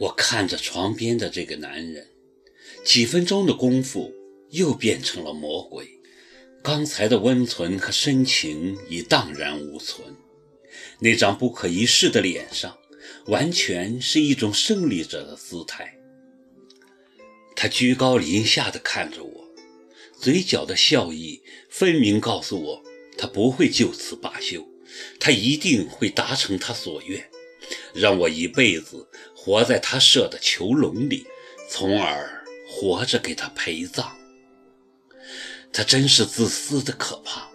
我看着床边的这个男人，几分钟的功夫又变成了魔鬼。刚才的温存和深情已荡然无存，那张不可一世的脸上，完全是一种胜利者的姿态。他居高临下的看着我，嘴角的笑意分明告诉我，他不会就此罢休，他一定会达成他所愿。让我一辈子活在他设的囚笼里，从而活着给他陪葬。他真是自私的可怕。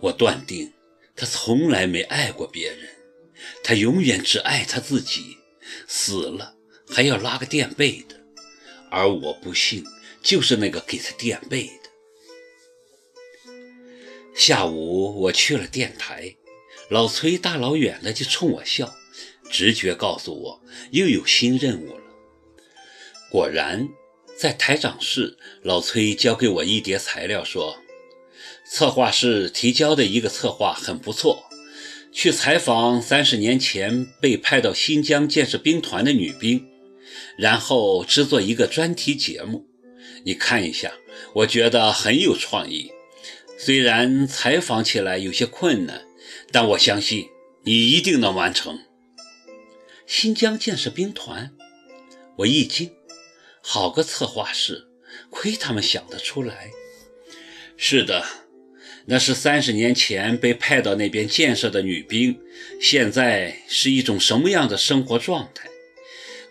我断定他从来没爱过别人，他永远只爱他自己，死了还要拉个垫背的。而我不幸就是那个给他垫背的。下午我去了电台，老崔大老远的就冲我笑。直觉告诉我，又有新任务了。果然，在台长室，老崔交给我一叠材料，说：“策划室提交的一个策划很不错，去采访三十年前被派到新疆建设兵团的女兵，然后制作一个专题节目。你看一下，我觉得很有创意。虽然采访起来有些困难，但我相信你一定能完成。”新疆建设兵团，我一惊，好个策划室，亏他们想得出来。是的，那是三十年前被派到那边建设的女兵，现在是一种什么样的生活状态？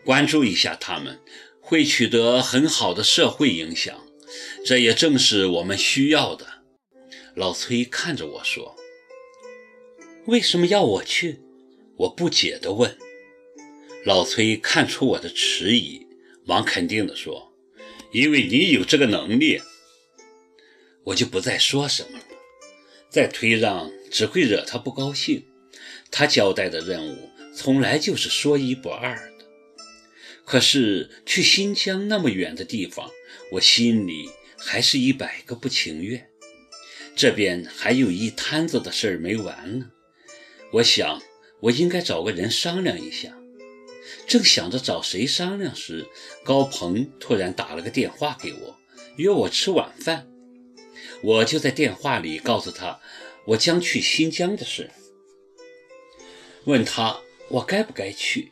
关注一下他们，会取得很好的社会影响，这也正是我们需要的。老崔看着我说：“为什么要我去？”我不解地问。老崔看出我的迟疑，忙肯定地说：“因为你有这个能力。”我就不再说什么了，再推让只会惹他不高兴。他交代的任务从来就是说一不二的。可是去新疆那么远的地方，我心里还是一百个不情愿。这边还有一摊子的事儿没完呢。我想，我应该找个人商量一下。正想着找谁商量时，高鹏突然打了个电话给我，约我吃晚饭。我就在电话里告诉他我将去新疆的事，问他我该不该去。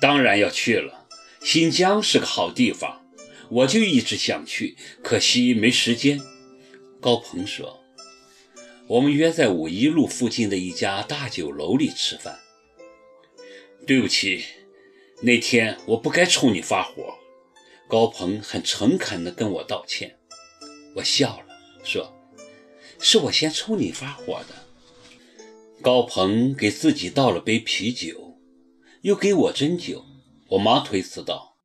当然要去了，新疆是个好地方，我就一直想去，可惜没时间。高鹏说：“我们约在五一路附近的一家大酒楼里吃饭。”对不起，那天我不该冲你发火。高鹏很诚恳地跟我道歉。我笑了，说：“是我先冲你发火的。”高鹏给自己倒了杯啤酒，又给我斟酒。我忙推辞道：“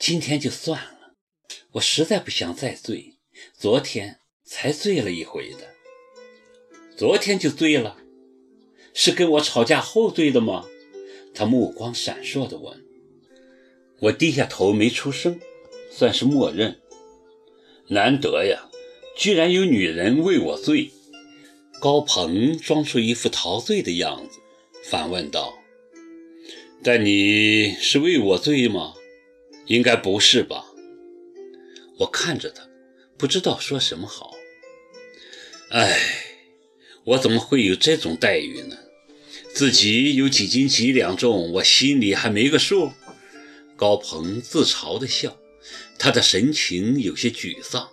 今天就算了，我实在不想再醉。昨天才醉了一回的。昨天就醉了？是跟我吵架后醉的吗？”他目光闪烁地问：“我低下头没出声，算是默认。难得呀，居然有女人为我醉。”高鹏装出一副陶醉的样子，反问道：“但你是为我醉吗？应该不是吧？”我看着他，不知道说什么好。哎，我怎么会有这种待遇呢？自己有几斤几两重，我心里还没个数。高鹏自嘲地笑，他的神情有些沮丧，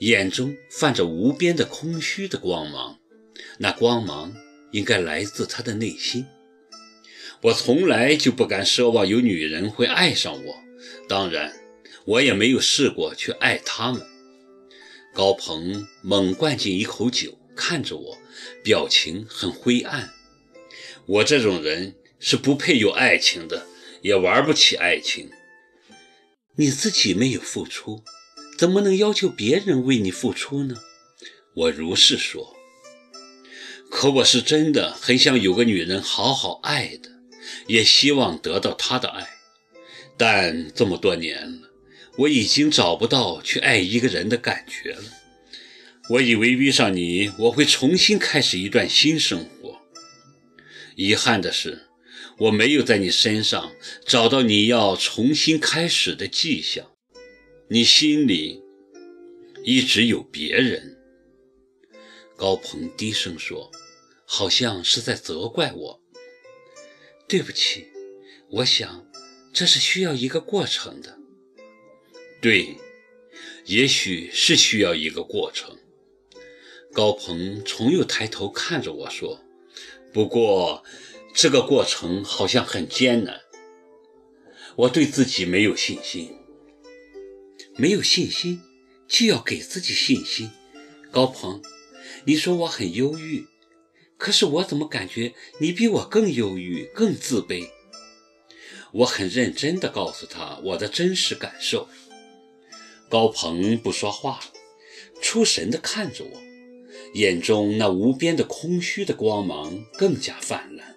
眼中泛着无边的空虚的光芒。那光芒应该来自他的内心。我从来就不敢奢望有女人会爱上我，当然，我也没有试过去爱她们。高鹏猛灌进一口酒，看着我，表情很灰暗。我这种人是不配有爱情的，也玩不起爱情。你自己没有付出，怎么能要求别人为你付出呢？我如是说。可我是真的很想有个女人好好爱的，也希望得到她的爱。但这么多年了，我已经找不到去爱一个人的感觉了。我以为遇上你，我会重新开始一段新生活。遗憾的是，我没有在你身上找到你要重新开始的迹象，你心里一直有别人。高鹏低声说，好像是在责怪我。对不起，我想这是需要一个过程的。对，也许是需要一个过程。高鹏重又抬头看着我说：“不过。”这个过程好像很艰难，我对自己没有信心。没有信心，就要给自己信心。高鹏，你说我很忧郁，可是我怎么感觉你比我更忧郁、更自卑？我很认真地告诉他我的真实感受。高鹏不说话，出神地看着我，眼中那无边的空虚的光芒更加泛滥。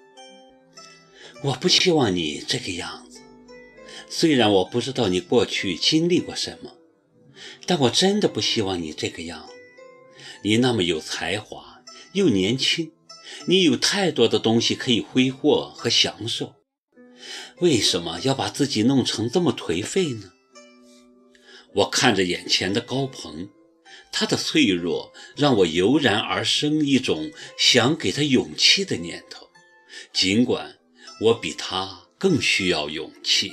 我不希望你这个样子。虽然我不知道你过去经历过什么，但我真的不希望你这个样。你那么有才华，又年轻，你有太多的东西可以挥霍和享受，为什么要把自己弄成这么颓废呢？我看着眼前的高鹏，他的脆弱让我油然而生一种想给他勇气的念头，尽管。我比他更需要勇气。